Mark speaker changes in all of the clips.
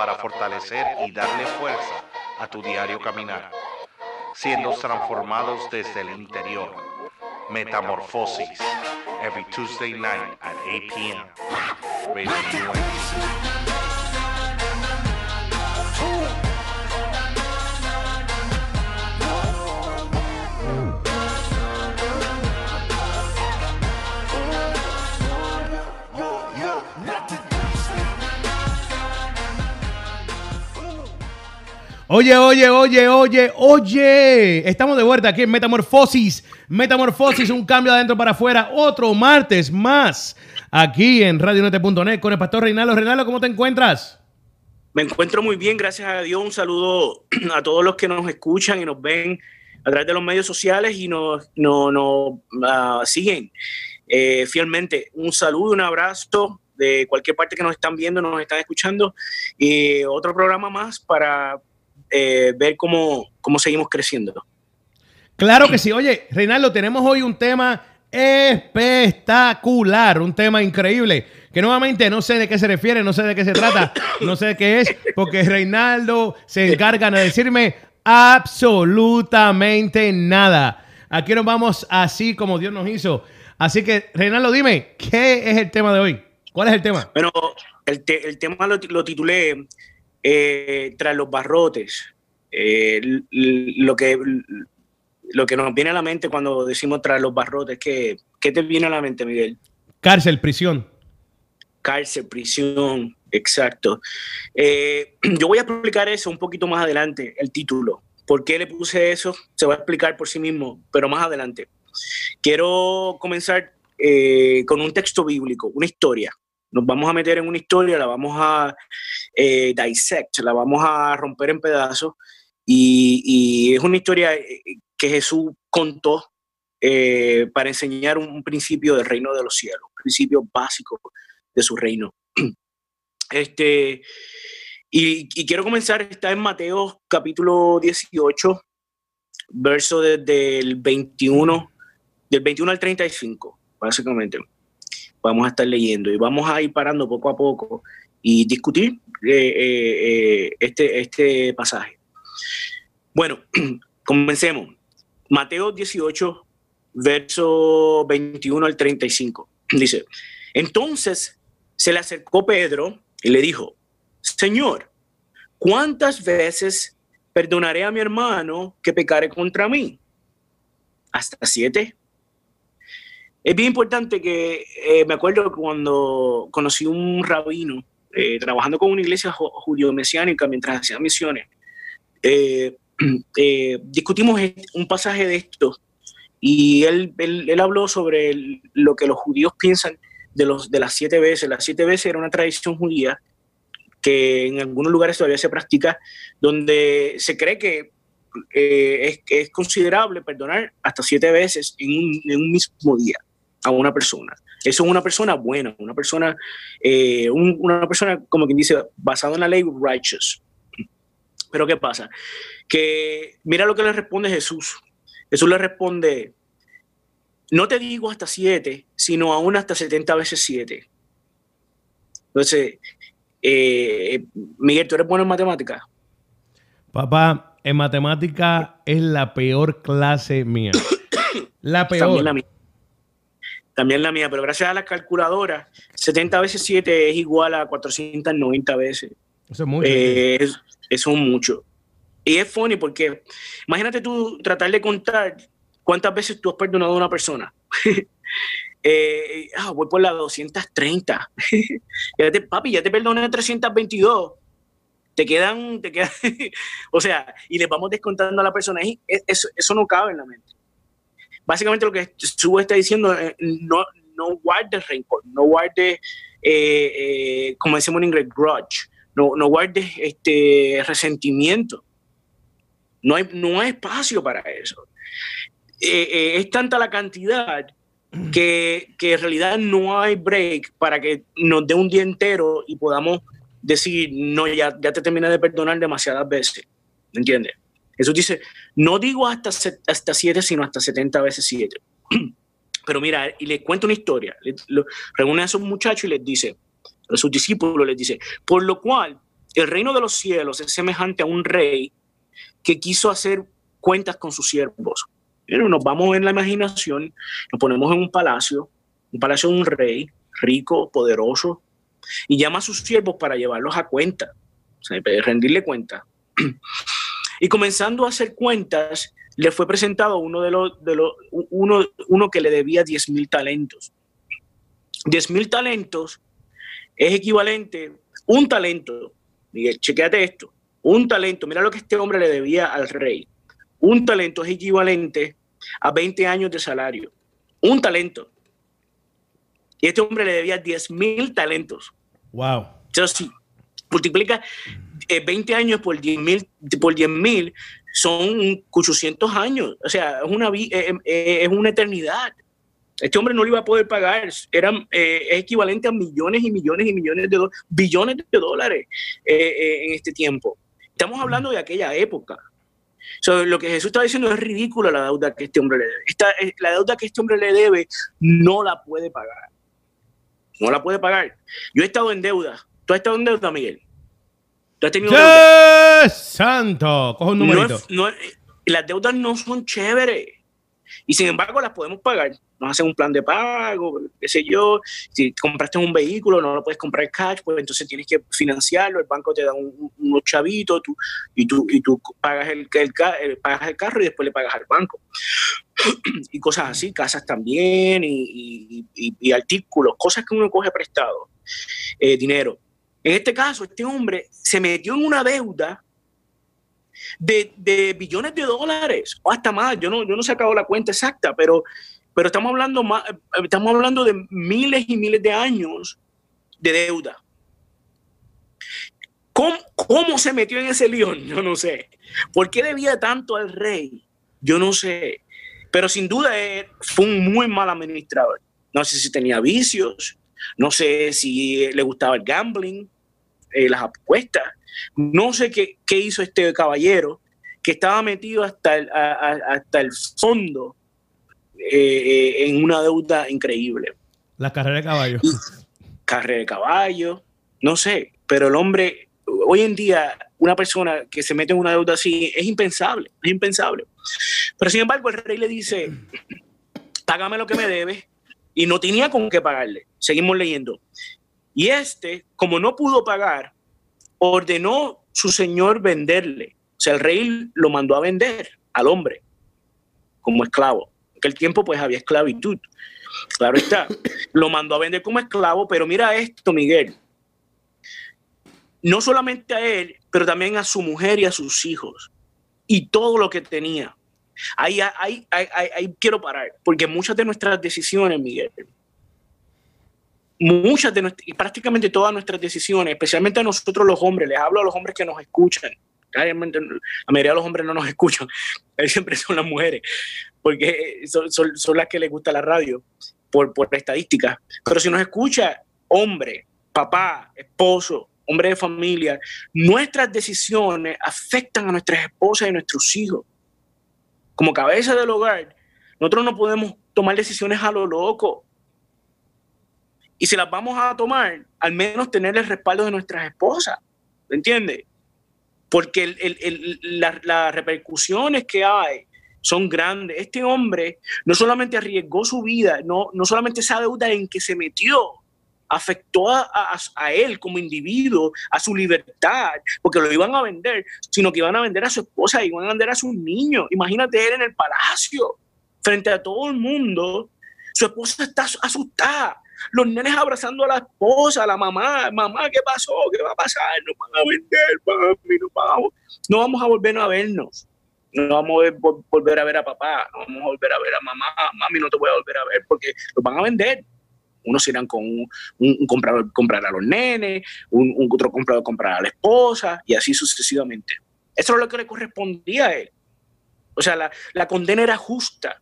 Speaker 1: para fortalecer y darle fuerza a tu diario caminar, siendo transformados desde el interior. Metamorfosis, every Tuesday night at 8 p.m. Radio
Speaker 2: Oye, oye, oye, oye, oye. Estamos de vuelta aquí en Metamorfosis. Metamorfosis, un cambio de adentro para afuera. Otro martes más aquí en radionete.net con el pastor Reinaldo. Reinaldo, ¿cómo te encuentras?
Speaker 3: Me encuentro muy bien, gracias a Dios. Un saludo a todos los que nos escuchan y nos ven a través de los medios sociales y nos, nos, ah, siguen eh, fielmente. Un saludo, un abrazo de cualquier parte que nos están viendo, nos están escuchando. Y otro programa más para eh, ver cómo, cómo seguimos creciendo.
Speaker 2: Claro que sí. Oye, Reinaldo, tenemos hoy un tema espectacular, un tema increíble, que nuevamente no sé de qué se refiere, no sé de qué se trata, no sé de qué es, porque Reinaldo se encarga de decirme absolutamente nada. Aquí nos vamos así como Dios nos hizo. Así que, Reinaldo, dime, ¿qué es el tema de hoy? ¿Cuál es el tema?
Speaker 3: Bueno, el, te- el tema lo, lo titulé eh, Tras los barrotes. Eh, lo, que, lo que nos viene a la mente cuando decimos tras los barrotes, ¿qué, qué te viene a la mente, Miguel?
Speaker 2: Cárcel, prisión.
Speaker 3: Cárcel, prisión, exacto. Eh, yo voy a explicar eso un poquito más adelante, el título. ¿Por qué le puse eso? Se va a explicar por sí mismo, pero más adelante. Quiero comenzar eh, con un texto bíblico, una historia. Nos vamos a meter en una historia, la vamos a eh, dissect, la vamos a romper en pedazos. Y, es una historia eh, que Jesús contó eh, para enseñar un, principio del reino de los cielos, un principio básico de su reino. Este, y, y quiero comenzar, está en Mateo capítulo 18, verso desde el 21, del 21 al 35, básicamente. Vamos a estar leyendo y vamos a ir parando poco a poco y discutir eh, eh, eh, este, este pasaje. Bueno, comencemos. Mateo 18, verso 21 al 35. Dice, entonces se le acercó Pedro y le dijo, Señor, ¿cuántas veces perdonaré a mi hermano que pecare contra mí? ¿Hasta siete? Es bien importante que eh, me acuerdo cuando conocí un rabino eh, trabajando con una iglesia ju- judío-mesiánica mientras hacía misiones. eh, eh, discutimos un pasaje de esto y él, él, él habló sobre el- lo que los judíos piensan de, los, de las siete veces. Las siete veces era una tradición judía que en algunos lugares todavía se practica, donde se cree que eh, es, es considerable perdonar hasta siete veces en un, en un mismo día a una persona. Eso es una persona buena, una persona, eh, un- una persona, como quien dice, basada en la ley righteous. Pero ¿qué pasa? Que mira lo que le responde Jesús. Jesús le responde, no te digo hasta siete, sino aún hasta 70 veces siete. Entonces, eh, Miguel, ¿tú eres bueno en matemáticas?
Speaker 2: Papá, en matemática es la peor clase mía. La peor.
Speaker 3: También la mía. También la mía, pero gracias a la calculadora, 70 veces 7 es igual a 490 veces.
Speaker 2: Eso es mucho.
Speaker 3: Eh, es, eso es mucho. Y es funny porque imagínate tú tratar de contar cuántas veces tú has perdonado a una persona. Eh, ah, voy por la 230. ya te, papi, ya te perdoné 322. Te quedan, te quedan, o sea, y le vamos descontando a la persona. Eso, eso no cabe en la mente. Básicamente lo que Su está diciendo, eh, no, no guardes rencor, no guardes, eh, eh, como decimos en inglés, grudge, no, no guardes este resentimiento. No hay, no hay espacio para eso. Eh, es tanta la cantidad que, que en realidad no hay break para que nos dé un día entero y podamos decir, no, ya, ya te terminé de perdonar demasiadas veces. ¿Me entiendes? Jesús dice, no digo hasta, hasta siete, sino hasta 70 veces siete. Pero mira, y le cuento una historia. reúne a esos muchachos y les dice, a sus discípulos les dice, por lo cual el reino de los cielos es semejante a un rey que quiso hacer cuentas con sus siervos. Pero nos vamos en la imaginación, nos ponemos en un palacio, un palacio de un rey rico, poderoso, y llama a sus siervos para llevarlos a cuenta, o sea, rendirle cuenta. Y comenzando a hacer cuentas, le fue presentado uno de los, de los uno, uno que le debía 10 mil talentos. 10 mil talentos es equivalente, un talento, Miguel, chequéate esto, un talento, mira lo que este hombre le debía al rey. Un talento es equivalente a 20 años de salario. Un talento. Y este hombre le debía 10 mil talentos.
Speaker 2: Wow.
Speaker 3: Entonces, si multiplica 20 eh, años por 10 mil, por 10 mil, son 800 años. O sea, es una, eh, eh, es una eternidad. Este hombre no lo iba a poder pagar. Era equivalente a millones y millones y millones de dólares, billones de dólares en este tiempo. Estamos hablando de aquella época. lo que Jesús está diciendo es ridículo la deuda que este hombre le debe. la deuda que este hombre le debe no la puede pagar. No la puede pagar. Yo he estado en deuda. ¿Tú has estado en deuda, Miguel?
Speaker 2: ¿Tú has tenido deuda? santo! Coge un numerito.
Speaker 3: las deudas no son chéveres. Y sin embargo las podemos pagar. Nos hacen un plan de pago, qué sé yo. Si compraste un vehículo, no lo puedes comprar cash, pues entonces tienes que financiarlo, el banco te da unos chavitos tú, y, tú, y tú pagas el, el, pagas el carro y después le pagas al banco. y cosas así, casas también y, y, artículos, cosas que uno coge prestado, eh, dinero. En este caso, este hombre se metió en una deuda de, billones de dólares, o hasta más, yo no, yo no he sacado la cuenta exacta, pero, pero estamos, hablando estamos hablando de miles y miles de años de deuda. ¿Cómo, ¿Cómo, se metió en ese león? Yo no sé. ¿Por qué debía tanto al rey? Yo no sé. Pero sin duda fue un muy mal administrador. No sé si tenía vicios, no sé si le gustaba el gambling, eh, las apuestas, no sé qué, hizo este caballero que estaba metido hasta el, hasta el fondo eh, eh, en una deuda increíble.
Speaker 2: La carrera de caballo.
Speaker 3: carrera de caballo, no sé, pero el hombre, hoy en día, una persona que se mete en una deuda así es impensable, es impensable. Pero sin embargo, el rey le dice, págame lo que me debes, y no tenía con qué pagarle. Seguimos leyendo. Y este, como no pudo pagar, ordenó su señor venderle. O sea, el rey lo mandó a vender al hombre como esclavo. En aquel tiempo pues había esclavitud. Claro está. Lo mandó a vender como esclavo, pero mira esto, Miguel. No solamente a él, pero también a su mujer y a sus hijos. Y todo lo que tenía. Ahí, ahí, ahí, quiero parar, porque muchas de nuestras decisiones, Miguel, muchas de nuestras, y prácticamente todas nuestras decisiones, especialmente a nosotros los hombres, les hablo a los hombres que nos escuchan, realmente la mayoría de los hombres no nos escuchan, siempre son las mujeres, porque son, son, las que les gusta la radio, por, por estadística. Pero si nos escucha hombre, papá, esposo, hombre de familia, nuestras decisiones afectan a nuestras esposas y nuestros hijos como cabeza del hogar, nosotros no podemos tomar decisiones a lo loco. Y si las vamos a tomar, al menos tener el respaldo de nuestras esposas. ¿Me entiendes? Porque las repercusiones que hay son grandes. Este hombre no solamente arriesgó su vida, no, no solamente esa deuda en que se metió, afectó a, él como individuo, a su libertad, porque lo iban a vender, sino que iban a vender a su esposa, iban a vender a sus niños. Imagínate él en el palacio, frente a todo el mundo. Su esposa está asustada. Los nenes abrazando a la esposa, a la mamá. Mamá, ¿qué pasó? ¿Qué va a pasar? Nos van a vender, No vamos, no vamos a volver a vernos. No vamos a volver a ver a papá. No vamos a volver a ver a mamá. Mami, no te voy a volver a ver porque los van a vender unos irán con un, comprador comprar a los nenes, un, otro comprador comprar a la esposa y así sucesivamente. Eso es lo que le correspondía a él. O sea, la, la condena era justa.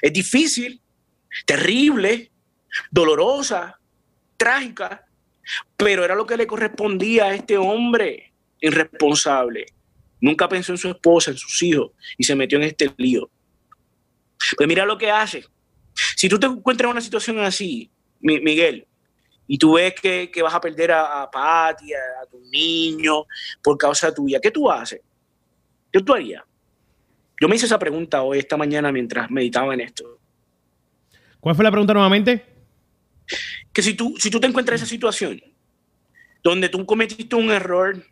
Speaker 3: Es difícil, terrible, dolorosa, trágica, pero era lo que le correspondía a este hombre irresponsable. Nunca pensó en su esposa, en sus hijos y se metió en este lío. Pues mira lo que hace. Si tú te encuentras en una situación así, Miguel, y tú ves que, vas a perder a, a Patti, a, tu niño, por causa tuya, ¿qué tú haces? ¿Qué tú harías? Yo me hice esa pregunta hoy, esta mañana, mientras meditaba en esto.
Speaker 2: ¿Cuál fue la pregunta nuevamente?
Speaker 3: Que si tú, si tú te encuentras en esa situación, donde tú cometiste un error,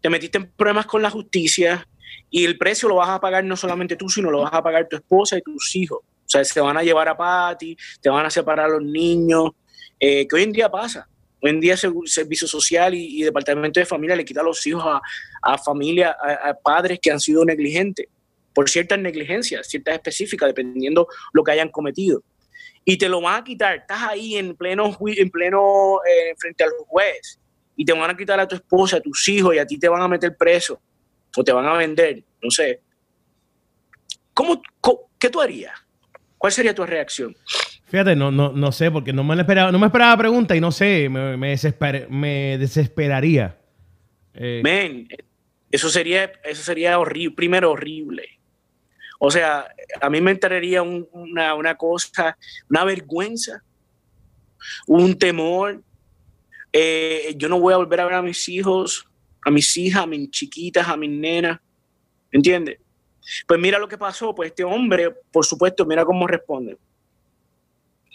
Speaker 3: te metiste en problemas con la justicia y el precio lo vas a pagar no solamente tú, sino lo vas a pagar tu esposa y tus hijos. O sea, se van a llevar a Patti, te van a separar a los niños, eh, que hoy en día pasa. Hoy en día Servicio Social y, Departamento de Familia le quita a los hijos a, a familias, a, padres que han sido negligentes, por ciertas negligencias, ciertas específicas, dependiendo lo que hayan cometido. Y te lo van a quitar, estás ahí en pleno, en pleno eh, frente al juez, y te van a quitar a tu esposa, a tus hijos, y a ti te van a meter preso, o te van a vender, no sé. ¿Cómo, qué tú harías? ¿Cuál sería tu reacción?
Speaker 2: Fíjate, no, no, no sé, porque no me esperaba, no me esperaba la pregunta y no sé, me, me, desesperaría.
Speaker 3: Eh, Men, eso sería, eso sería horrible, primero horrible. O sea, a mí me entraría una, una, cosa, una vergüenza, un temor. Eh, yo no voy a volver a ver a mis hijos, a mis hijas, a mis chiquitas, a mis nenas. ¿Entiendes? Pues mira lo que pasó, pues este hombre, por supuesto, mira cómo responde.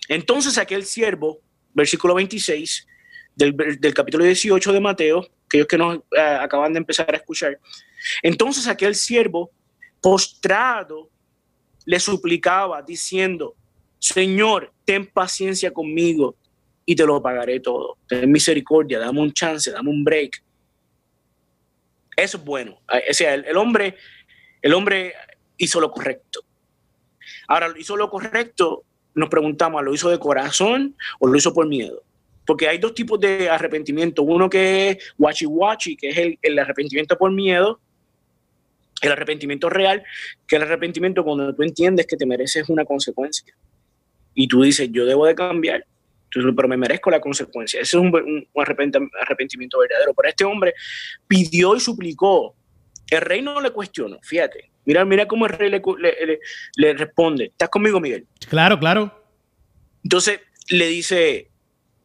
Speaker 3: Entonces aquel siervo, versículo 26 del, capítulo 18 de Mateo, aquellos que nos eh, acaban de empezar a escuchar, entonces aquel siervo postrado le suplicaba diciendo, Señor, ten paciencia conmigo y te lo pagaré todo. Ten misericordia, dame un chance, dame un break. Eso es bueno. O sea, el hombre el hombre hizo lo correcto. Ahora, hizo lo correcto, nos preguntamos, ¿lo hizo de corazón o lo hizo por miedo? Porque hay dos tipos de arrepentimiento. Uno que es wachi wachi, que es el, arrepentimiento por miedo, el arrepentimiento real, que el arrepentimiento cuando tú entiendes que te mereces una consecuencia. Y tú dices, yo debo de cambiar, pero me merezco la consecuencia. Ese es un arrepentimiento verdadero. Pero este hombre pidió y suplicó el rey no le cuestionó, fíjate. Mira, mira cómo el rey le, responde. ¿Estás conmigo, Miguel?
Speaker 2: Claro, claro.
Speaker 3: Entonces le dice,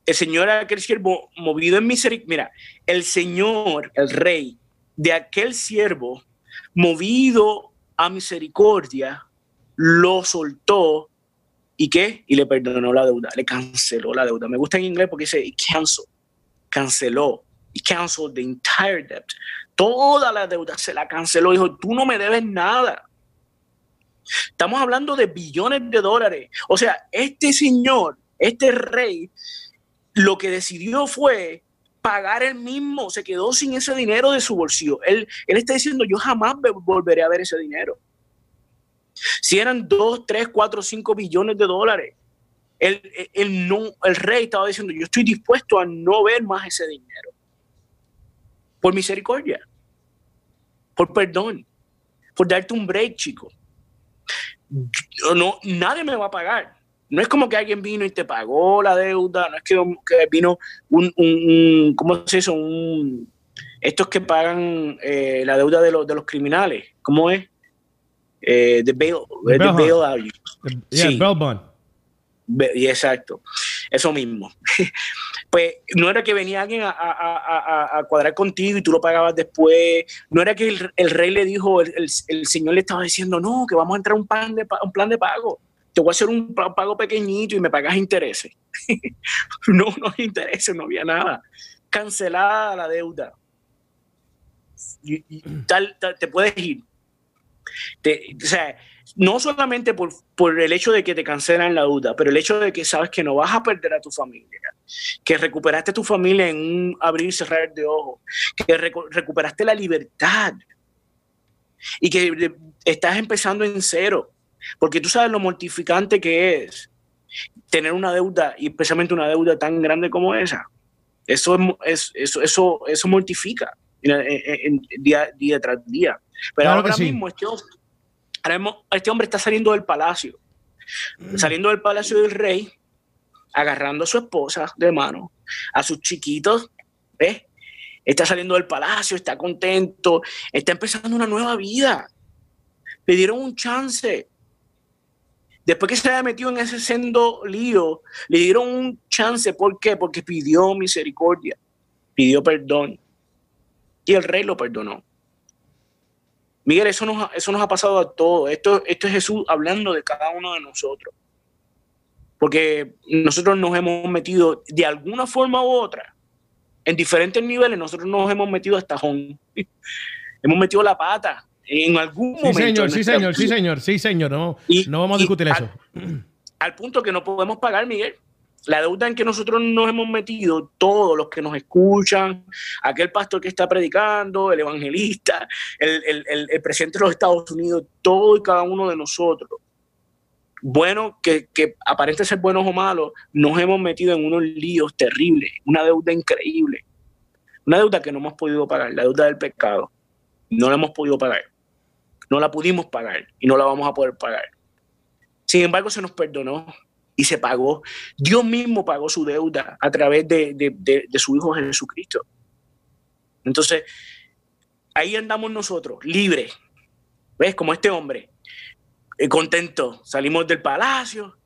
Speaker 3: el Señor aquel siervo movido en misericordia. Mira, el Señor, el rey de aquel siervo movido a misericordia, lo soltó y qué? Y le perdonó la deuda, le canceló la deuda. Me gusta en inglés porque dice cancel, canceló, y canceled the entire debt toda la deuda se la canceló. Dijo, tú no me debes nada. Estamos hablando de billones de dólares. O sea, este señor, este rey, lo que decidió fue pagar él mismo, se quedó sin ese dinero de su bolsillo. Él, él está diciendo, yo jamás volveré a ver ese dinero. Si eran 2, 3, 4, 5 billones de dólares, el, no, el rey estaba diciendo, yo estoy dispuesto a no ver más ese dinero por misericordia, por perdón, por darte un break, chico. No, nadie me va a pagar. No es como que alguien vino y te pagó la deuda, no es que, vino un, un, ¿cómo se dice? Un, estos que pagan eh, la deuda de, los, de los criminales, ¿cómo es? Eh, the bail, the bail,
Speaker 2: sí. bail bond.
Speaker 3: Exacto, eso mismo. pues no era que venía alguien a, cuadrar contigo y tú lo pagabas después, no era que el, rey le dijo, el, señor le estaba diciendo, no, que vamos a entrar a un, plan de, un plan de pago, te voy a hacer un pago pequeñito y me pagas intereses. no, no hay intereses, no había nada. Cancelada la deuda. Y, tal, te puedes ir. o sea, no solamente por, por, el hecho de que te cancelan la deuda, pero el hecho de que sabes que no vas a perder a tu familia, que recuperaste tu familia en un abrir y cerrar de ojos, que recuperaste la libertad y que estás empezando en cero, porque tú sabes lo mortificante que es tener una deuda y especialmente una deuda tan grande como esa. Eso, es, eso, eso, eso mortifica día, día tras día. Pero ahora mismo este este hombre está saliendo del palacio, mm. saliendo del palacio del rey, agarrando a su esposa de mano, a sus chiquitos, ¿ves? Está saliendo del palacio, está contento, está empezando una nueva vida. Le dieron un chance. Después que se había metido en ese sendo lío, le dieron un chance. ¿Por qué? Porque pidió misericordia, pidió perdón. Y el rey lo perdonó. Miguel, eso nos, eso nos ha pasado a todos. Esto, esto es Jesús hablando de cada uno de nosotros. Porque nosotros nos hemos metido de alguna forma u otra, en diferentes niveles, nosotros nos hemos metido hasta tajón. hemos metido la pata en algún
Speaker 2: sí,
Speaker 3: momento.
Speaker 2: Señor, sí, señor, sí, señor, sí, señor. No, no vamos a discutir eso.
Speaker 3: Al punto que no podemos pagar, Miguel la deuda en que nosotros nos hemos metido, todos los que nos escuchan, aquel pastor que está predicando, el evangelista, el, presidente de los Estados Unidos, todo y cada uno de nosotros, bueno, que, que aparente ser buenos o malos, nos hemos metido en unos líos terribles, una deuda increíble, una deuda que no hemos podido pagar, la deuda del pecado, no la hemos podido pagar, no la pudimos pagar y no la vamos a poder pagar. Sin embargo, se nos perdonó, y se pagó. Dios mismo pagó su deuda a través de, su Hijo Jesucristo. Entonces, ahí andamos nosotros, libres. ¿Ves? Como este hombre, eh, contento. Salimos del palacio,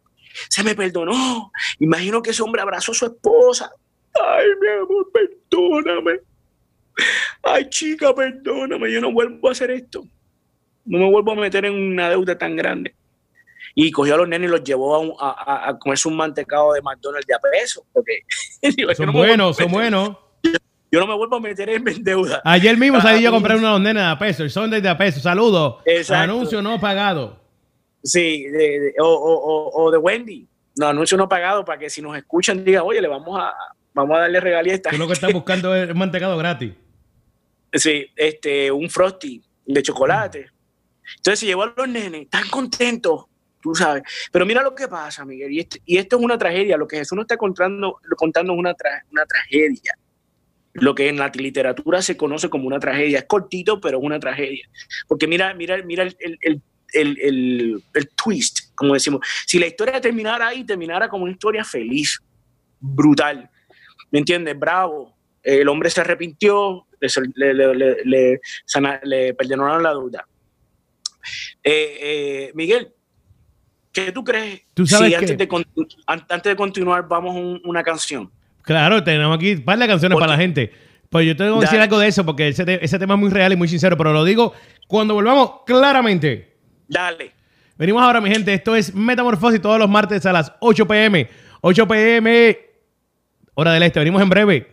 Speaker 3: se me perdonó. Imagino que ese hombre abrazó a su esposa. Ay, mi amor, perdóname. Ay, chica, perdóname. Yo no vuelvo a hacer esto. No me vuelvo a meter en una deuda tan grande y cogió a los nenes y los llevó a, a, comerse un mantecado de McDonald's de a peso. Porque,
Speaker 2: son buenos, son buenos.
Speaker 3: Yo, no me vuelvo a meter en deuda.
Speaker 2: Ayer mismo salí yo a comprar unos nenes de a peso, el Sunday de a peso. Saludos. Anuncio no pagado.
Speaker 3: Sí, o, de Wendy. No, anuncio no pagado para que si nos escuchan digan, oye, le vamos a, vamos a darle regalía a esta
Speaker 2: Tú lo que estás buscando es mantecado gratis.
Speaker 3: Sí, este, un frosty de chocolate. Entonces se llevó a los nenes tan contentos tú sabes. Pero mira lo que pasa, Miguel, y, este, y esto es una tragedia, lo que Jesús nos está contando, contando es una, tragedia. Lo que en la literatura se conoce como una tragedia. Es cortito, pero es una tragedia. Porque mira, mira, mira el, twist, como decimos. Si la historia terminara ahí, terminara como una historia feliz, brutal. ¿Me entiendes? Bravo. El hombre se arrepintió, le, le perdonaron la duda. Eh, eh, Miguel, ¿Qué tú crees
Speaker 2: ¿Tú sabes
Speaker 3: si antes, de, antes de continuar vamos a una canción?
Speaker 2: Claro, tenemos aquí un par de canciones para la gente. Pues yo tengo que decir algo de eso porque ese, tema es muy real y muy sincero, pero lo digo cuando volvamos claramente.
Speaker 3: Dale.
Speaker 2: Venimos ahora, mi gente. Esto es Metamorfosis todos los martes a las 8 pm. 8 pm, hora del este. Venimos en breve.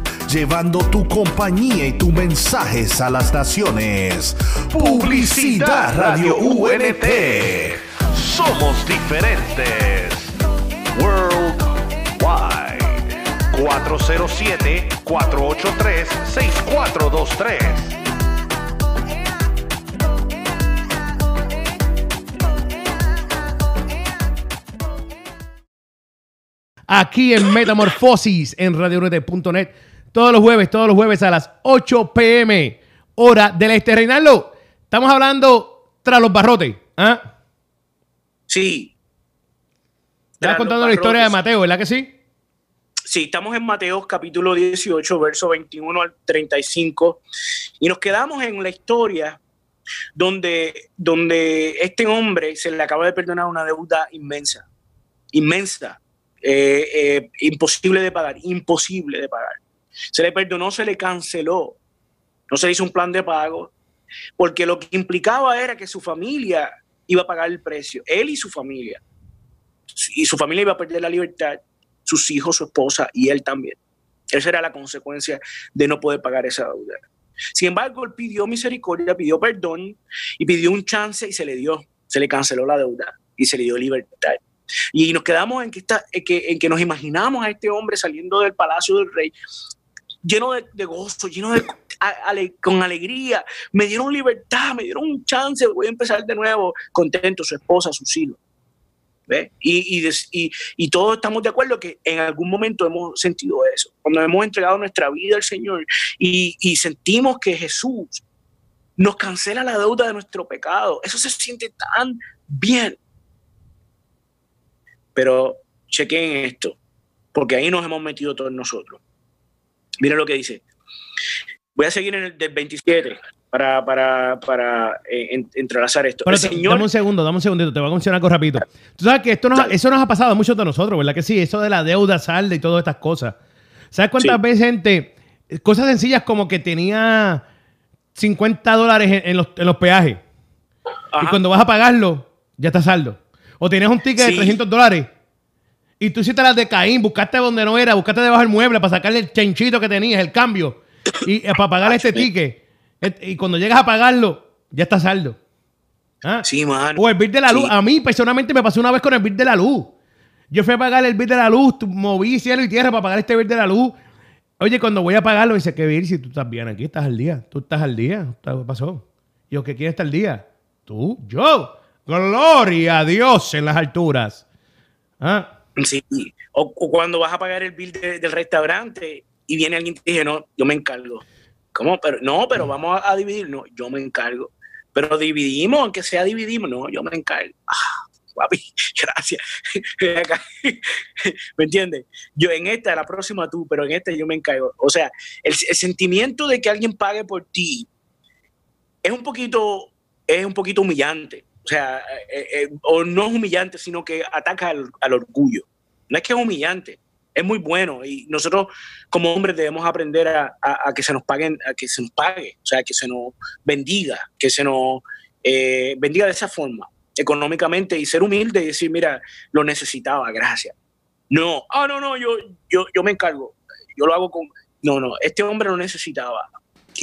Speaker 4: llevando tu compañía y tus mensajes a las naciones. Publicidad Radio UNT.
Speaker 1: Somos diferentes. Worldwide. 407-483-6423.
Speaker 2: aquí en Metamorfosis en radionet.net todos los jueves, todos los jueves a las 8 pm, hora del este. Reinaldo, estamos hablando tras los barrotes. ¿ah?
Speaker 3: Sí.
Speaker 2: Estás contando la historia de Mateo, ¿verdad que sí?
Speaker 3: Sí, estamos en Mateo capítulo 18, verso 21 al 35, y nos quedamos en la historia donde, donde este hombre se le acaba de perdonar una deuda inmensa, inmensa, eh, eh, imposible de pagar, imposible de pagar. Se le perdonó, se le canceló. No se hizo un plan de pago, porque lo que implicaba era que su familia iba a pagar el precio, él y su familia. Y su familia iba a perder la libertad, sus hijos, su esposa y él también. Esa era la consecuencia de no poder pagar esa deuda. Sin embargo, él pidió misericordia, pidió perdón y pidió un chance y se le dio. Se le canceló la deuda y se le dio libertad. Y nos quedamos en que, está, en que, en que nos imaginamos a este hombre saliendo del palacio del rey lleno de, gozo, lleno de con alegría, me dieron libertad, me dieron un chance, voy a empezar de nuevo, contento, su esposa, sus hijos. Y, y, y, todos estamos de acuerdo que en algún momento hemos sentido eso, cuando hemos entregado nuestra vida al Señor y, y sentimos que Jesús nos cancela la deuda de nuestro pecado. Eso se siente tan bien. Pero chequen esto, porque ahí nos hemos metido todos nosotros. Miren lo que dice. Voy a seguir en el del 27 para, para, para eh, entrelazar esto.
Speaker 2: Pero dame un segundo, dame un segundito, te voy a mencionar algo rapidito. Tú sabes que esto nos, eso nos ha pasado a muchos de nosotros, ¿verdad? Que sí, eso de la deuda salda y todas estas cosas. ¿Sabes cuántas veces gente, cosas sencillas como que tenía 50 dólares en, los, en los, peajes y cuando vas a pagarlo, ya está saldo? O tenías un ticket de 300 dólares y tú hiciste las de Caín, buscaste donde no era, buscaste debajo del mueble para sacarle el chanchito que tenías, el cambio, y eh, para pagar este ticket. Y cuando llegas a pagarlo, ya está saldo.
Speaker 3: ¿Ah? Sí, man.
Speaker 2: O el bill de la luz. A mí personalmente me pasó una vez con el bill de la luz. Yo fui a pagar el bill de la luz, moví cielo y tierra para pagar este bill de la luz. Oye, cuando voy a pagarlo, dice que bill, si tú estás bien aquí, estás al día. Tú estás al día. ¿Qué pasó? Yo, ¿qué quieres estar al día? Tú, yo. Gloria a Dios en las alturas.
Speaker 3: ¿Ah? Sí. O, cuando vas a pagar el bill del restaurante y viene alguien y te dice, no, yo me encargo. ¿Cómo? Pero, no, pero vamos a, dividir. No, yo me encargo. Pero dividimos, aunque sea dividimos. No, yo me encargo. Ah, papi, gracias. ¿Me entiendes? Yo en esta, la próxima tú, pero en esta yo me encargo. O sea, el, sentimiento de que alguien pague por ti es un poquito, es un poquito humillante. O sea, eh, eh, o no es humillante, sino que ataca al, al orgullo. No es que es humillante, es muy bueno y nosotros como hombres debemos aprender a, que se nos paguen, a que se nos pague, o sea, que se nos bendiga, que se nos eh, bendiga de esa forma, económicamente y ser humilde y decir, mira, lo necesitaba, gracias. No, ah, no, no, yo, yo, yo me encargo, yo lo hago con, no, no, este hombre lo necesitaba.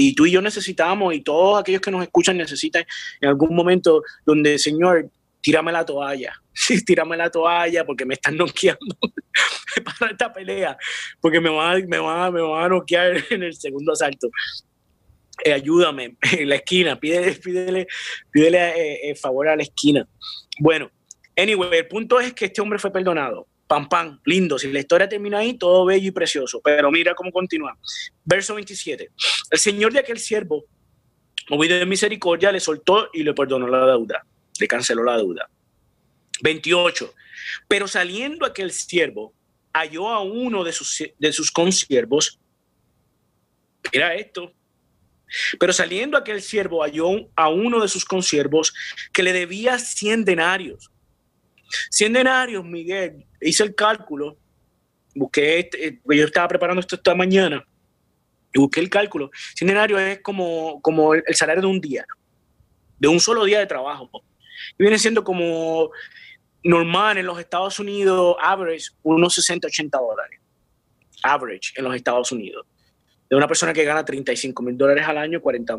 Speaker 3: Y tú y yo necesitamos, y todos aquellos que nos escuchan necesitan en algún momento donde, Señor, tírame la toalla, tírame la toalla porque me están noqueando para esta pelea, porque me van, me van, me van a noquear en el segundo asalto. Eh, ayúdame en la esquina, pídele, pídele, pídele eh, eh, favor a la esquina. Bueno, anyway, el punto es que este hombre fue perdonado. Pam, pam, lindo. Si la historia termina ahí, todo bello y precioso. Pero mira cómo continúa. Verso 27. El señor de aquel siervo, movido de misericordia, le soltó y le perdonó la deuda. Le canceló la deuda. 28. Pero saliendo aquel siervo, halló a uno de sus, de sus consiervos. Mira esto. Pero saliendo aquel siervo halló a uno de sus consiervos que le debía 100 denarios. 100 denarios, Miguel. Hice el cálculo. Busqué, este, eh, yo estaba preparando esto esta mañana y busqué el cálculo. 100 denarios es como, como el salario de un día, de un solo día de trabajo. Y viene siendo como normal en los Estados Unidos, average, unos 60, 80 dólares. Average en los Estados Unidos. De una persona que gana 35 mil dólares al año, 40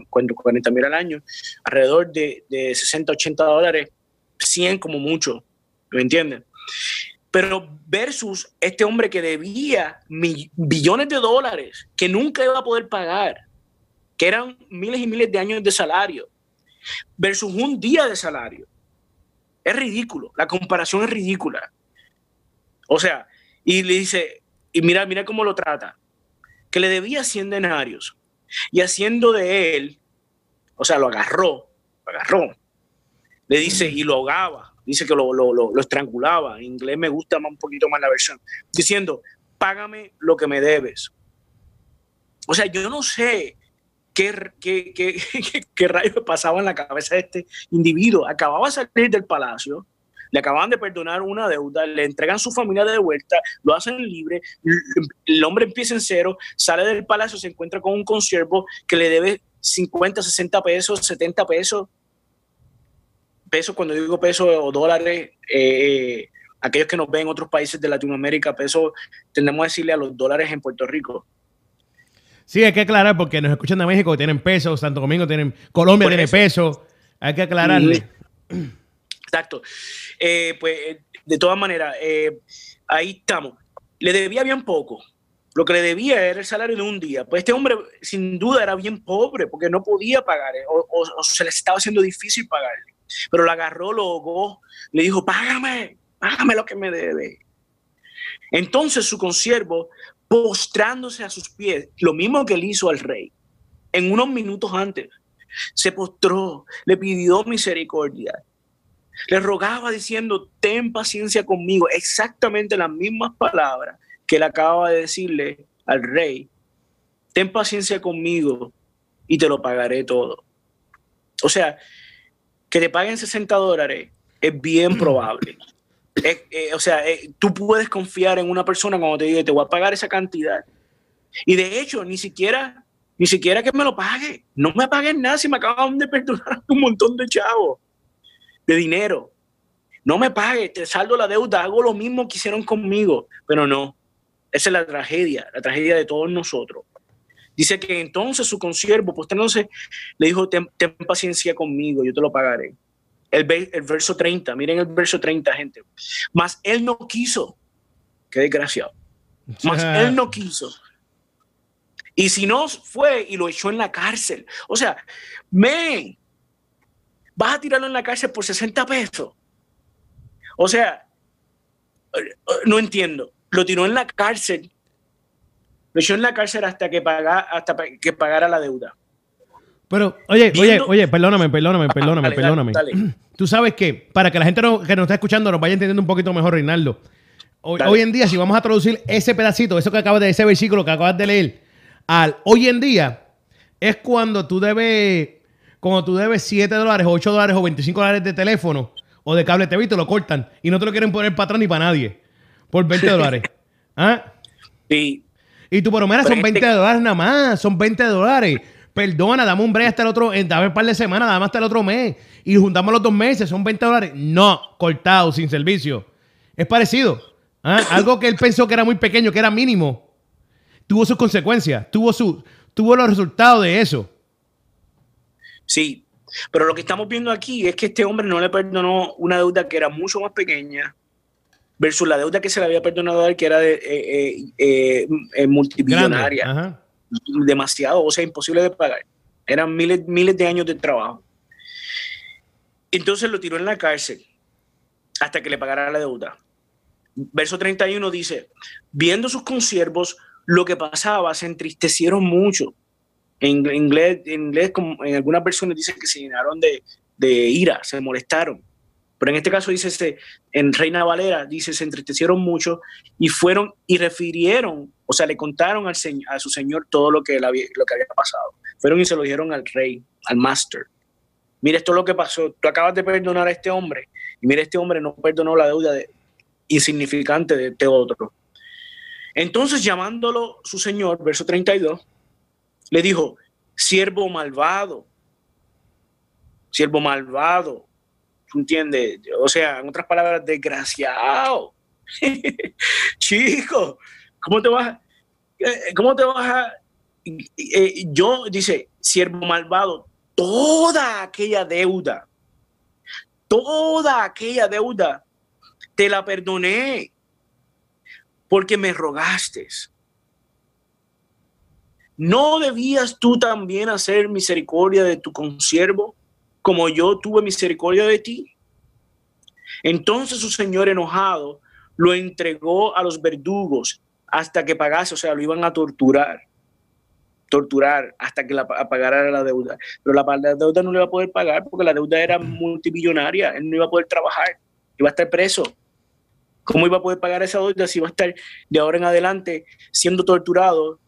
Speaker 3: mil al año, alrededor de, de 60, 80 dólares, 100 como mucho, ¿me entienden? Pero versus este hombre que debía billones de dólares, que nunca iba a poder pagar, que eran miles y miles de años de salario, versus un día de salario. Es ridículo, la comparación es ridícula. O sea, y le dice, y mira, mira cómo lo trata, que le debía 100 denarios y haciendo de él, o sea, lo agarró, lo agarró, le dice, y lo ahogaba, dice que lo, estrangulaba, en inglés me gusta un poquito más la versión, diciendo, págame lo que me debes. O sea, yo no sé qué, qué, rayos pasaba en la cabeza de este individuo. Acababa de salir del palacio, le acababan de perdonar una deuda, le entregan su familia de vuelta, lo hacen libre, el hombre empieza en cero, sale del palacio, se encuentra con un consiervo que le debe 50, 60 pesos, 70 pesos. Pesos, cuando digo pesos o dólares, eh, aquellos que nos ven en otros países de Latinoamérica, pesos, tendemos a decirle a los dólares en Puerto Rico.
Speaker 2: Sí, hay que aclarar porque nos escuchan de México que tienen peso, Santo Domingo tienen, Colombia tiene peso. Hay que aclararle.
Speaker 3: Exacto. Eh, pues de todas maneras, eh, ahí estamos. Le debía bien poco. lo que le debía era el salario de un día. Pues este hombre sin duda era bien pobre porque no podía pagar eh, o, se le estaba haciendo difícil pagarle. Pero lo agarró, lo le dijo, págame, págame lo que me debe. Entonces su consiervo, postrándose a sus pies, lo mismo que él hizo al rey, en unos minutos antes, se postró, le pidió misericordia, le rogaba diciendo, ten paciencia conmigo, exactamente las mismas palabras que él acaba de decirle al rey, ten paciencia conmigo y te lo pagaré todo. O sea, que te paguen 60 dólares es bien probable. Eh, o sea, eh, tú puedes confiar en una persona cuando te dice, te voy a pagar esa cantidad. Y de hecho, ni siquiera, ni siquiera que me lo pague. No me paguen nada si me acaban de perdonar un montón de chavos, de dinero. No me pague, te saldo la deuda, hago lo mismo que hicieron conmigo. Pero no, esa es la tragedia, la tragedia de todos nosotros. Dice que entonces su consiervo, pues entonces le dijo, ten, paciencia conmigo, yo te lo pagaré. El, el, verso 30, miren el verso 30, gente. Mas él no quiso. Qué desgraciado. Mas él no quiso. Y si no fue y lo echó en la cárcel. O sea, men, vas a tirarlo en la cárcel por 60 pesos. O sea, no entiendo lo tiró en la cárcel. Lo echó en la cárcel hasta que, paga, hasta que pagara la deuda.
Speaker 2: Pero, oye, oye, oye, perdóname, perdóname, perdóname, perdóname. Tú sabes que, para que la gente que nos está escuchando nos vaya entendiendo un poquito mejor, Reinaldo. Hoy, en día, si vamos a traducir ese pedacito, eso que acabas de ese versículo que acabas de leer, al hoy en día, es cuando tú debes, cuando tú debes 7 dólares, 8 dólares o 25 dólares de teléfono o de cable TV, te lo cortan y no te lo quieren poner para atrás ni para nadie por 20 dólares. ¿Ah?
Speaker 3: Sí.
Speaker 2: Y tú, pero mira, son 20 dólares nada más, son 20 dólares. Perdona, dame un break hasta el otro, dame un par de semanas, dame hasta el otro mes. Y juntamos los dos meses, son 20 dólares. No, cortado, sin servicio. Es parecido. ¿Ah? Algo que él pensó que era muy pequeño, que era mínimo, tuvo sus consecuencias, tuvo, su, tuvo los resultados de eso.
Speaker 3: Sí, pero lo que estamos viendo aquí es que este hombre no le perdonó una deuda que era mucho más pequeña, versus la deuda que se le había perdonado a él, que era de, eh, eh, eh, multimillonaria. Demasiado, o sea, imposible de pagar. Eran miles, miles de años de trabajo. Entonces lo tiró en la cárcel hasta que le pagara la deuda. Verso 31 dice, viendo sus consiervos lo que pasaba, se entristecieron mucho. En inglés, en, inglés como en algunas versiones dice que se llenaron de, de ira, se molestaron. Pero en este caso dice, en Reina Valera, dice, se entristecieron mucho y fueron y refirieron, o sea, le contaron al a su señor todo lo que, lo que había pasado. Fueron y se lo dijeron al rey, al máster. Mira, esto es lo que pasó. Tú acabas de perdonar a este hombre y mira, este hombre no perdonó la deuda insignificante de este otro. Entonces, llamándolo su señor, verso 32, le dijo, siervo malvado, siervo malvado, ¿Tú entiendes? O sea, en otras palabras, desgraciado. Chico, ¿cómo te vas eh, cómo te vas a, eh, yo, dice, siervo malvado, toda aquella deuda, toda aquella deuda, te la perdoné porque me rogaste. ¿No debías tú también hacer misericordia de tu consiervo? Como yo tuve misericordia de ti. Entonces su señor enojado lo entregó a los verdugos hasta que pagase, o sea, lo iban a torturar, torturar hasta que la, pagara la deuda. Pero la, la, deuda no le iba a poder pagar porque la deuda era multimillonaria, él no iba a poder trabajar, iba a estar preso. ¿Cómo iba a poder pagar esa deuda si iba a estar de ahora en adelante siendo torturado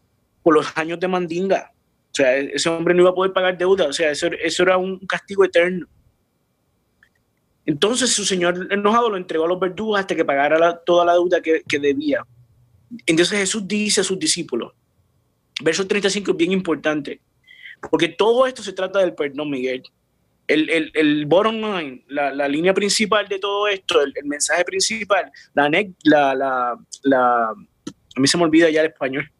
Speaker 3: por los años de mandinga? O sea, ese hombre no iba a poder pagar deuda, o sea, eso, era un castigo eterno. Entonces su señor enojado lo entregó a los verdugos hasta que pagara toda la deuda que, debía. Entonces Jesús dice a sus discípulos, verso 35 es bien importante, porque todo esto se trata del perdón, Miguel. El, el, el bottom line, la, línea principal de todo esto, el, mensaje principal, la, la, la, a mí se me olvida ya el español,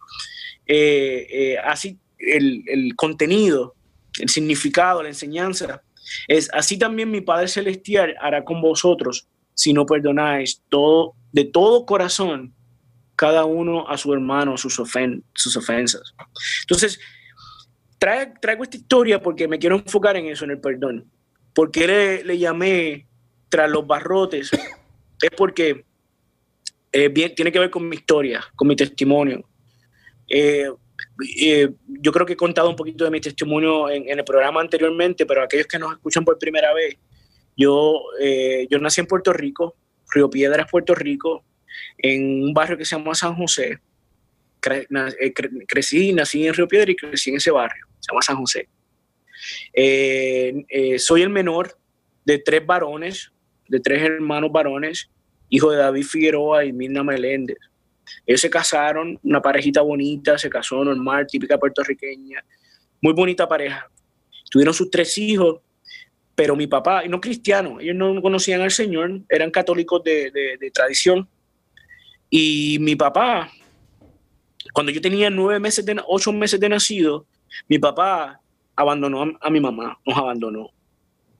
Speaker 3: eh, eh, así el, contenido, el significado, la enseñanza. Es así también mi Padre Celestial hará con vosotros si no perdonáis todo, de todo corazón cada uno a su hermano sus, sus ofensas. Entonces, traigo esta historia porque me quiero enfocar en eso, en el perdón. ¿Por qué le, le llamé tras los barrotes? Es porque eh, bien, tiene que ver con mi historia, con mi testimonio. Eh, eh, yo creo que he contado un poquito de mi testimonio en, el programa anteriormente, pero aquellos que nos escuchan por primera vez, yo, yo nací en Puerto Rico, Río Piedras, Puerto Rico, en un barrio que se llama San José. crecí, nací en Río Piedras y crecí en ese barrio, se llama San José. soy el menor de tres varones, de tres hermanos varones, hijo de David Figueroa y Mirna Meléndez. Ellos se casaron, una parejita bonita, se casó normal, típica puertorriqueña, muy bonita pareja. Tuvieron sus tres hijos, pero mi papá, no cristiano, ellos no conocían al Señor, eran católicos de, tradición. Y mi papá, cuando yo tenía nueve meses, de, ocho meses de nacido, mi papá abandonó a, a mi mamá, nos abandonó.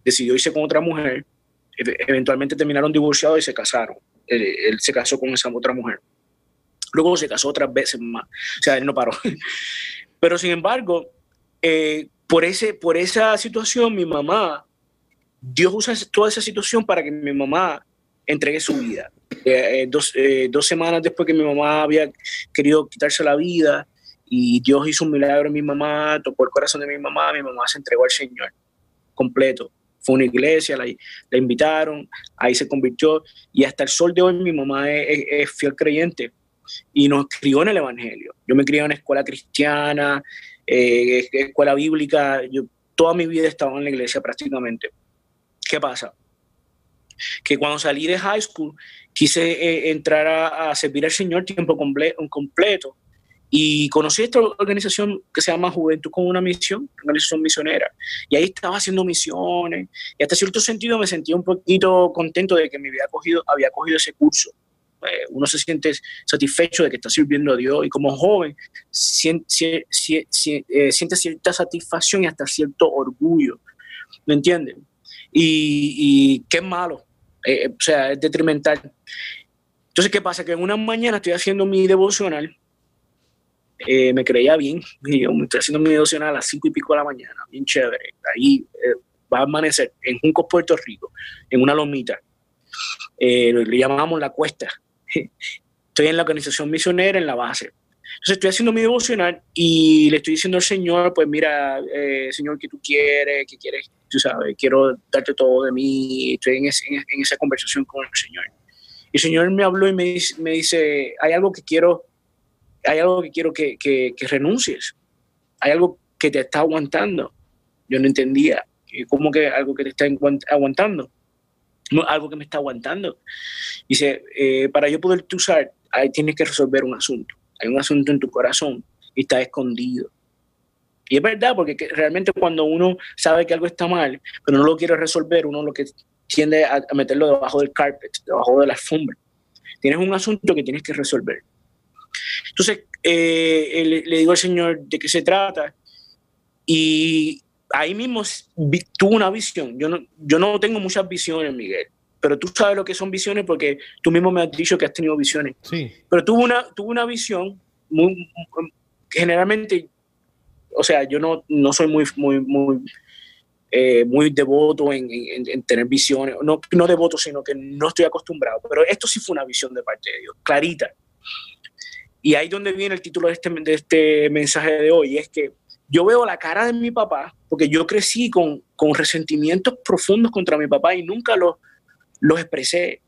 Speaker 3: Decidió irse con otra mujer eventualmente terminaron divorciados y se casaron. Él, se casó con esa otra mujer. Luego se casó otras veces más. O sea, él no paró. Pero sin embargo, eh, por, ese, por esa situación, mi mamá, Dios usa toda esa situación para que mi mamá entregue su vida. Eh, eh, dos, dos, semanas después que mi mamá había querido quitarse la vida y Dios hizo un milagro en mi mamá, tocó el corazón de mi mamá, mi mamá se entregó al Señor completo fue una iglesia, la, la, invitaron, ahí se convirtió y hasta el sol de hoy mi mamá es, fiel creyente y nos crió en el Evangelio. Yo me crié en una escuela cristiana, eh, escuela bíblica, yo toda mi vida estaba en la iglesia prácticamente. ¿Qué pasa? Que cuando salí de high school quise eh, entrar a, a, servir al Señor tiempo completo y conocí esta organización que se llama Juventud con una misión, organización misionera. Y ahí estaba haciendo misiones. Y hasta cierto sentido me sentía un poquito contento de que me había cogido, había cogido ese curso. Eh, uno se siente satisfecho de que está sirviendo a Dios y como joven siente, eh, siente cierta satisfacción y hasta cierto orgullo. ¿Me entienden? Y, y qué malo. Eh, o sea, es detrimental. Entonces, ¿qué pasa? Que en una mañana estoy haciendo mi devocional me creía bien. Yo me estoy haciendo mi devocional a las cinco y pico de la mañana, bien chévere. Ahí va a amanecer en Junco, Puerto Rico, en una lomita. Le llamamos la cuesta. Estoy en la organización misionera, en la base. Entonces estoy haciendo mi devocional y le estoy diciendo al Señor, pues mira, Señor, ¿qué tú quieres? ¿Qué quieres? Tú sabes, quiero darte todo de mí. Estoy en, en, esa conversación con el Señor. Y el Señor me habló y me, me dice, hay algo que quiero hay algo que quiero que, que, renuncies, hay algo que te está aguantando. Yo no entendía, ¿cómo que algo que te está aguantando? Algo que me está aguantando. Dice, eh, para yo poder usar, ahí tienes que resolver un asunto. Hay un asunto en tu corazón y está escondido. Y es verdad, porque realmente cuando uno sabe que algo está mal, pero no lo quiere resolver, uno lo que tiende a, meterlo debajo del carpet, debajo de la alfombra. Tienes un asunto que tienes que resolver. Entonces, eh, le, digo al Señor de qué se trata y ahí mismo tuvo una visión. Yo no, yo no tengo muchas visiones, Miguel, pero tú sabes lo que son visiones porque tú mismo me has dicho que has tenido visiones.
Speaker 2: Sí.
Speaker 3: Pero tuve una, tuve una visión muy, generalmente, o sea, yo no, no soy muy, muy, muy, eh, muy devoto en, en, tener visiones, no, no devoto, sino que no estoy acostumbrado, pero esto sí fue una visión de parte de Dios, clarita. Y ahí donde viene el título de este, de este mensaje de hoy, es que yo veo la cara de mi papá, porque yo crecí con, con resentimientos profundos contra mi papá y nunca los, los expresé.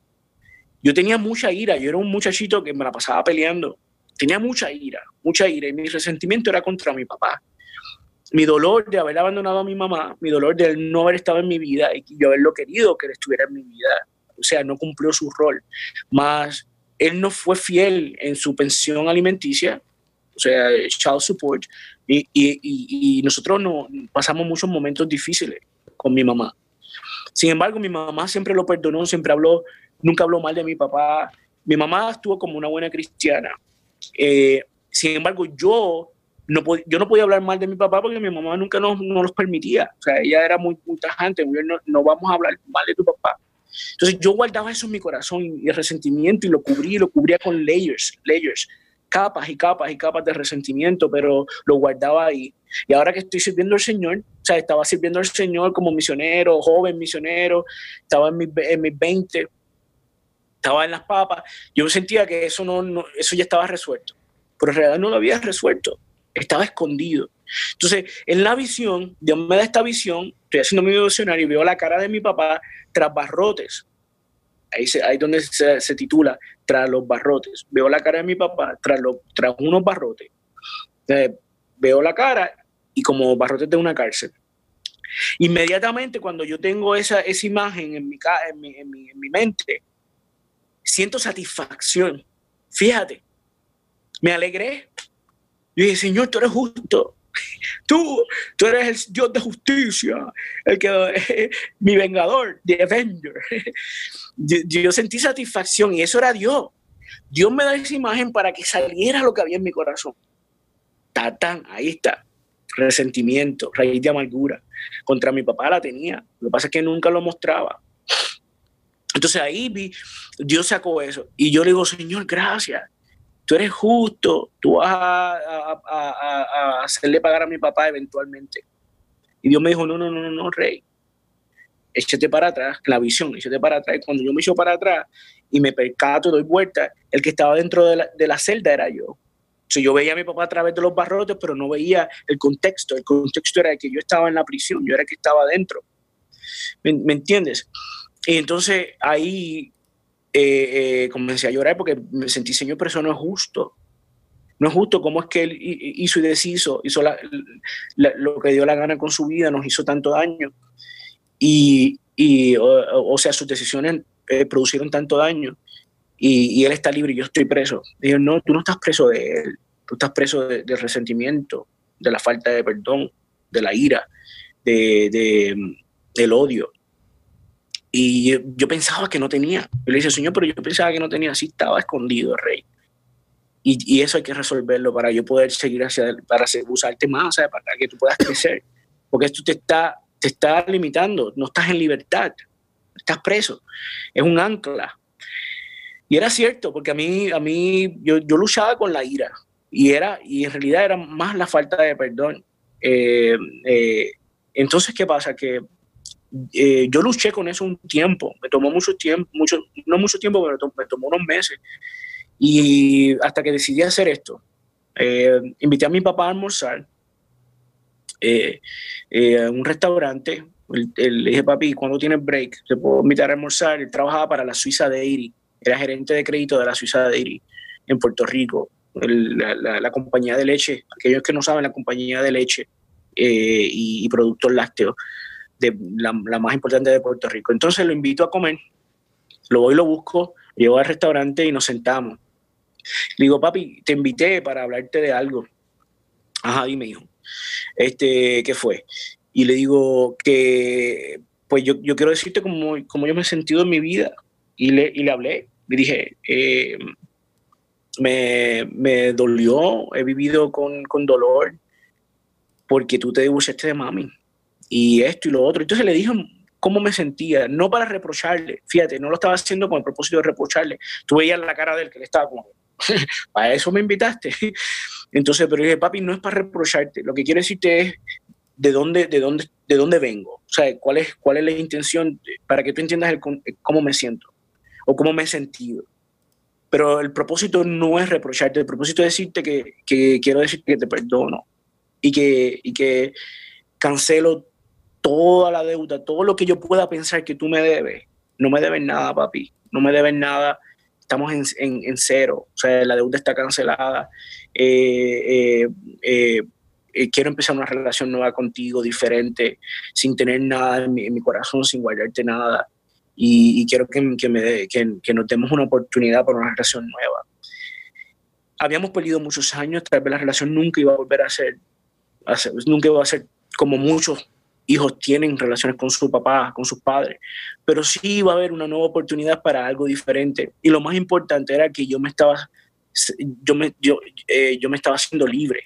Speaker 3: Yo tenía mucha ira, yo era un muchachito que me la pasaba peleando, tenía mucha ira, mucha ira, y mi resentimiento era contra mi papá. Mi dolor de haber abandonado a mi mamá, mi dolor de no haber estado en mi vida y yo haberlo querido que él estuviera en mi vida, o sea, no cumplió su rol. Más él no fue fiel en su pensión alimenticia, o sea, child support, y, y, y, nosotros no, pasamos muchos momentos difíciles con mi mamá. Sin embargo, mi mamá siempre lo perdonó, siempre habló, nunca habló mal de mi papá. Mi mamá estuvo como una buena cristiana. Eh, sin embargo, yo no, yo no podía hablar mal de mi papá porque mi mamá nunca nos, nos los permitía. O sea, ella era muy, muy tajante, no, no vamos a hablar mal de tu papá. Entonces yo guardaba eso en mi corazón y el resentimiento y lo cubrí, lo cubría con layers, layers, capas y capas y capas de resentimiento, pero lo guardaba ahí. Y ahora que estoy sirviendo al Señor, o sea, estaba sirviendo al Señor como misionero, joven misionero, estaba en mis, en mis 20, estaba en las papas, yo sentía que eso, no, eso ya estaba resuelto, pero en realidad no lo había resuelto, estaba escondido. Entonces, en la visión, Dios me da esta visión, estoy haciendo mi devocionario y veo la cara de mi papá tras barrotes. Ahí, es ahí donde se, se, titula, tras los barrotes. Veo la cara de mi papá tras, los, tras unos barrotes. Entonces, veo la cara y como barrotes de una cárcel. Inmediatamente cuando yo tengo esa, esa imagen en mi, en, mi, en, mi, en mi mente, siento satisfacción. Fíjate, me alegré. Yo dije, Señor, tú eres justo. Tú, tú eres el Dios de justicia, el que mi vengador, the Avenger. Yo, sentí satisfacción y eso era Dios. Dios me da esa imagen para que saliera lo que había en mi corazón. Tatán, ahí está. Resentimiento, raíz de amargura. Contra mi papá la tenía. Lo que pasa es que nunca lo mostraba. Entonces ahí vi, Dios sacó eso. Y yo le digo, Señor, gracias. Tú eres justo. Tú vas a, hacerle pagar a mi papá eventualmente. Y Dios me dijo, no, no, no, no, rey. Échate para atrás, la visión, échate para atrás. Y cuando yo me echo para atrás y me percato, doy vuelta, el que estaba dentro de la, de la celda era yo. So, yo veía a mi papá a través de los barrotes, pero no veía el contexto. El contexto era que yo estaba en la prisión, yo era el que estaba adentro. ¿Me, ¿me entiendes? Y entonces ahí eh, eh, comencé a llorar porque me sentí, Señor, pero eso no es justo. No es justo cómo es que Él hizo y deshizo, hizo lo que dio la gana con su vida, nos hizo tanto daño. Y, o, sea, sus decisiones eh, producieron tanto daño y, Él está libre y yo estoy preso. Digo, no, tú no estás preso de Él, tú estás preso de, de resentimiento, de la falta de perdón, de la ira, de, de del odio. Y yo, yo, pensaba que no tenía. Yo le dije, Señor, pero yo pensaba que no tenía. Así estaba escondido el rey. Y, y, eso hay que resolverlo para yo poder seguir hacia para usarte más, ¿sabes? para que tú puedas crecer. Porque esto te está, te está limitando. No estás en libertad. Estás preso. Es un ancla. Y era cierto, porque a mí, a mí yo, yo luchaba con la ira. Y, era, y en realidad era más la falta de perdón. Eh, eh, entonces, ¿qué pasa? Que eh, yo luché con eso un tiempo, me tomó mucho tiempo, mucho, no mucho tiempo, pero me tomó, unos meses. Y hasta que decidí hacer esto, eh, invité a mi papá a almorzar eh, a un restaurante. Le dije, papi, cuando tienes break? ¿Te puedo invitar a almorzar? Él trabajaba para la Suiza Dairy, era gerente de crédito de la Suiza Dairy en Puerto Rico, el, la, la, la, compañía de leche, aquellos que no saben, la compañía de leche y, y productos lácteos de la, la, más importante de Puerto Rico. Entonces lo invito a comer, lo voy lo busco, llego al restaurante y nos sentamos. Le digo, papi, te invité para hablarte de algo. Ajá, dime, hijo. Este, ¿qué fue? Y le digo que, pues yo, yo quiero decirte cómo, cómo, yo me he sentido en mi vida. Y le, y le hablé. Le dije, eh, me, me, dolió, he vivido con, con dolor porque tú te divorciaste de mami y esto y lo otro. Entonces le dije cómo me sentía, no para reprocharle, fíjate, no lo estaba haciendo con el propósito de reprocharle. Tú veías la cara de él que le estaba como, para eso me invitaste. Entonces, pero dije, papi, no es para reprocharte, lo que quiero decirte es de dónde, de dónde, de dónde vengo, o sea, cuál es, cuál es la intención para que tú entiendas el, cómo me siento o cómo me he sentido. Pero el propósito no es reprocharte, el propósito es decirte que, que quiero decirte que te perdono y que, y que cancelo toda la deuda, todo lo que yo pueda pensar que tú me debes, no me debes nada, papi, no me debes nada, estamos en, en, en cero, o sea, la deuda está cancelada, eh, eh, eh, quiero empezar una relación nueva contigo, diferente, sin tener nada en mi, corazón, sin guardarte nada, y, quiero que, que, me de, que, que nos demos una oportunidad para una relación nueva. Habíamos perdido muchos años, tal vez la relación nunca iba a volver a ser, a ser nunca iba a ser como muchos hijos tienen relaciones con su papá, con sus padres, pero sí va a haber una nueva oportunidad para algo diferente. Y lo más importante era que yo me estaba, yo me, yo, eh, yo me estaba haciendo libre.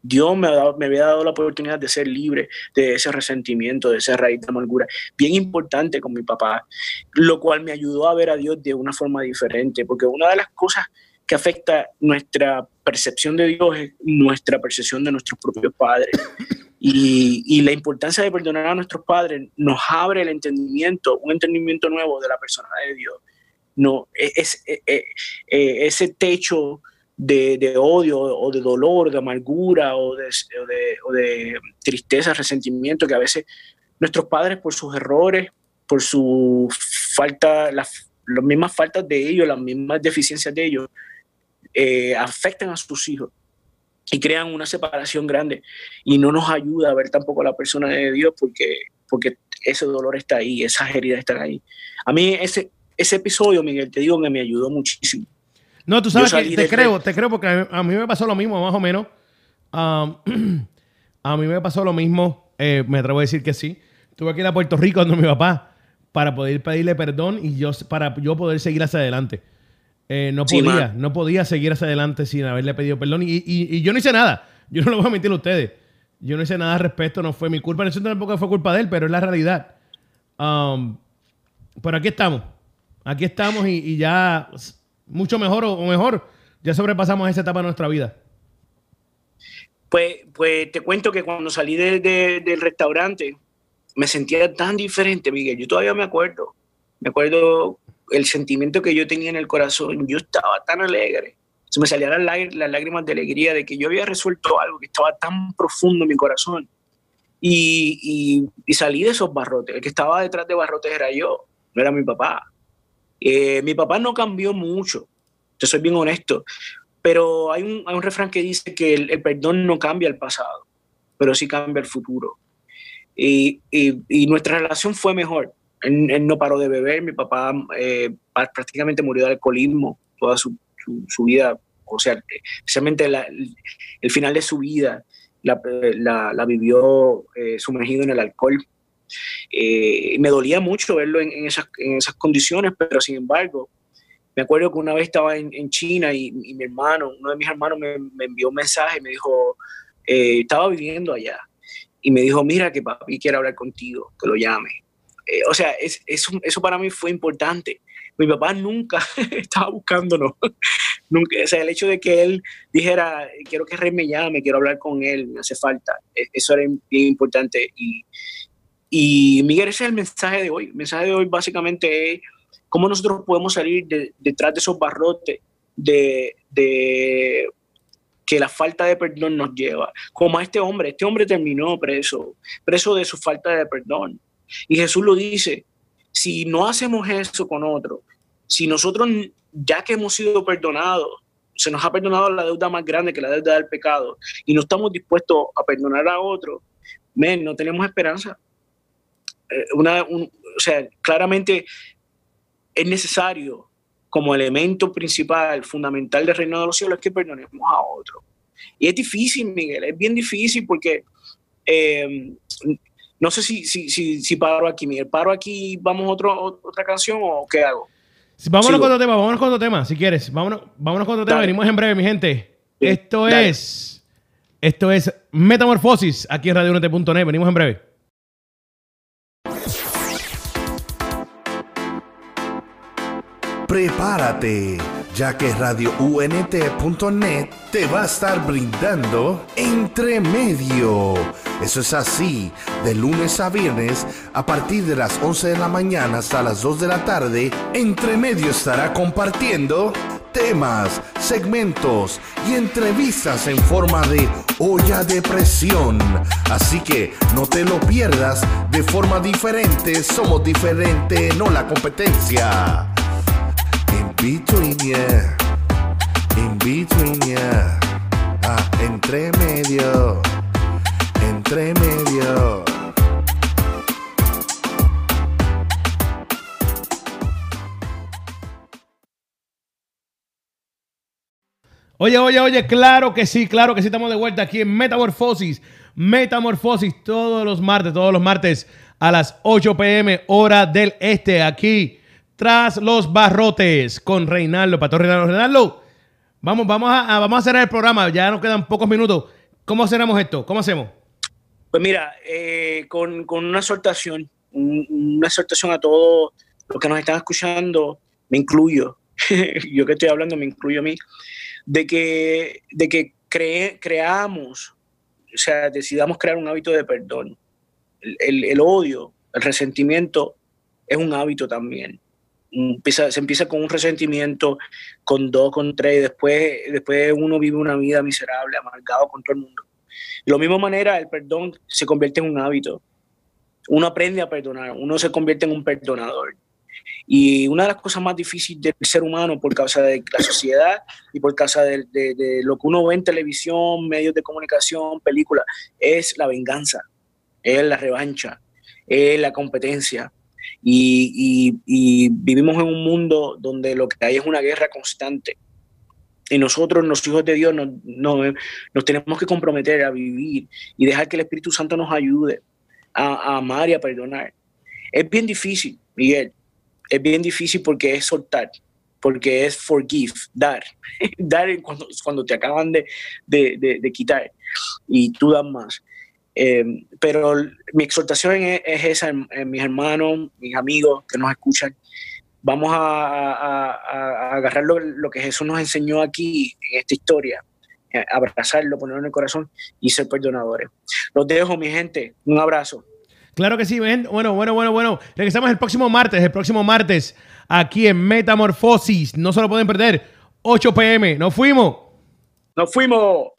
Speaker 3: Dios me, me, había dado la oportunidad de ser libre de ese resentimiento, de esa raíz de amargura, bien importante con mi papá, lo cual me ayudó a ver a Dios de una forma diferente, porque una de las cosas que afecta nuestra percepción de Dios es nuestra percepción de nuestros propios padres. Y, la importancia de perdonar a nuestros padres nos abre el entendimiento, un entendimiento nuevo de la persona de Dios. No, es, es, es ese techo de, odio o de dolor, de amargura o de, o de, o de tristeza, resentimiento que a veces nuestros padres por sus errores, por su falta, las, las mismas faltas de ellos, las mismas deficiencias de ellos, eh, afectan a sus hijos y crean una separación grande y no nos ayuda a ver tampoco a la persona de Dios porque, porque ese dolor está ahí, esas heridas están ahí. A mí ese, ese episodio, Miguel, te digo que me ayudó muchísimo.
Speaker 2: No, tú sabes que te creo, te creo porque a mí me pasó lo mismo, más o menos. Um, a mí me pasó lo mismo, eh, me atrevo a decir que sí. Estuve aquí en Puerto Rico con mi papá para poder pedirle perdón y yo para yo poder seguir hacia adelante. Eh, no podía, no podía seguir hacia adelante sin haberle pedido perdón. Y, y, yo no hice nada. Yo no lo voy a mentir a ustedes. Yo no hice nada al respecto, no fue mi culpa. En eso tampoco fue culpa de él, pero es la realidad. Um, pero aquí estamos. Aquí estamos y ya mucho mejor o, mejor, ya sobrepasamos esa etapa de nuestra vida.
Speaker 3: Pues, pues te cuento que cuando salí del restaurante me sentía tan diferente, Miguel. Yo todavía me acuerdo. Me acuerdo el sentimiento que yo tenía en el corazón. Yo estaba tan alegre. Se me salían las, lágrimas de alegría de que yo había resuelto algo que estaba tan profundo en mi corazón. Y, y, salí de esos barrotes. El que estaba detrás de barrotes era yo, no era mi papá. Eh, mi papá no cambió mucho, te soy bien honesto, pero hay un, hay un refrán que dice que el, perdón no cambia el pasado, pero sí cambia el futuro. Y, y, nuestra relación fue mejor. Él, no paró de beber, mi papá eh, prácticamente murió de alcoholismo toda su, vida, o sea, especialmente el final de su vida la, vivió eh, sumergido en el alcohol. Eh, me dolía mucho verlo en, esas, condiciones, pero sin embargo, me acuerdo que una vez estaba en, China y, mi hermano, uno de mis hermanos me, envió un mensaje, me dijo, estaba viviendo allá, y me dijo, mira que papi quiere hablar contigo, que lo llame. Eh, o sea, es, eso, para mí fue importante. Mi papá nunca estaba buscándonos. nunca, o sea, el hecho de que él dijera, quiero que Rey me llame, quiero hablar con él, me hace falta, e, eso era bien importante. Y, Miguel, ese es el mensaje de hoy. El mensaje de hoy básicamente es cómo nosotros podemos salir detrás de esos barrotes de, de, que la falta de perdón nos lleva. Como a este hombre, este hombre terminó preso, preso de su falta de perdón. Y Jesús lo dice, si no hacemos eso con otro, si nosotros, ya que hemos sido perdonados, se nos ha perdonado la deuda más grande que la deuda del pecado, y no estamos dispuestos a perdonar a otro, men, no tenemos esperanza. Eh, una, o sea, claramente es necesario como elemento principal, fundamental del reino de los cielos, que perdonemos a otro. Y es difícil, Miguel, es bien difícil porque em, no sé si, si, si, paro aquí, Miguel. ¿Paro aquí, vamos a otro, otra canción o qué hago?
Speaker 2: Vámonos con otro tema, vámonos con otro tema, si quieres. Vámonos, vámonos con otro tema, venimos en breve, mi gente. esto es, esto es Metamorfosis, aquí en radionote.net, venimos en breve.
Speaker 4: Prepárate, ya que radiount.net te va a estar brindando entre medio. Eso es así, de lunes a viernes, a partir de las 11 de la mañana hasta las 2 de la tarde, entre medio estará compartiendo temas, segmentos y entrevistas en forma de olla de presión. Así que no te lo pierdas de forma diferente, somos diferente, no la competencia between, yeah. In between, yeah. Ah, entre medio. Entre medio.
Speaker 2: Oye, oye, oye, claro que sí, claro que sí, estamos de vuelta aquí en Metamorfosis. Metamorfosis todos los martes, todos los martes a las 8 pm, hora del este, aquí tras los barrotes con Reinaldo, Pastor Reinaldo. Reinaldo, vamos, vamos, a, vamos a cerrar el programa, ya nos quedan pocos minutos. ¿Cómo cerramos esto? ¿Cómo hacemos?
Speaker 3: Pues mira, eh, con, con, una exhortación, una exhortación a todos los que nos están escuchando, me incluyo, yo que estoy hablando me incluyo a mí, de que, de que creamos, o sea, decidamos crear un hábito de perdón. El, el, odio, el resentimiento es un hábito también. Empieza, se empieza con un resentimiento, con dos, con tres, y después, después uno vive una vida miserable, amargado con todo el mundo. De la misma manera, el perdón se convierte en un hábito. Uno aprende a perdonar, uno se convierte en un perdonador. Y una de las cosas más difíciles del ser humano por causa de la sociedad y por causa de, lo que uno ve en televisión, medios de comunicación, películas, es la venganza, es la revancha, es la competencia. Y, y, vivimos en un mundo donde lo que hay es una guerra constante y nosotros, los hijos de Dios, nos, nos, tenemos que comprometer a vivir y dejar que el Espíritu Santo nos ayude a, amar y a perdonar. Es bien difícil, Miguel. Es bien difícil porque es soltar, porque es forgive, dar. dar cuando, cuando te acaban de, de, de, quitar y tú das más. Eh, pero mi exhortación es, esa, mis hermanos, mis amigos que nos escuchan, vamos a, agarrar lo, que Jesús nos enseñó aquí en esta historia, eh, abrazarlo, ponerlo en el corazón y ser perdonadores. Los dejo, mi gente. Un abrazo.
Speaker 2: Claro que sí, bueno, bueno, bueno, bueno. Regresamos el próximo martes, el próximo martes, aquí en Metamorfosis. No se lo pueden perder. 8 pm. Nos fuimos.
Speaker 3: Nos fuimos.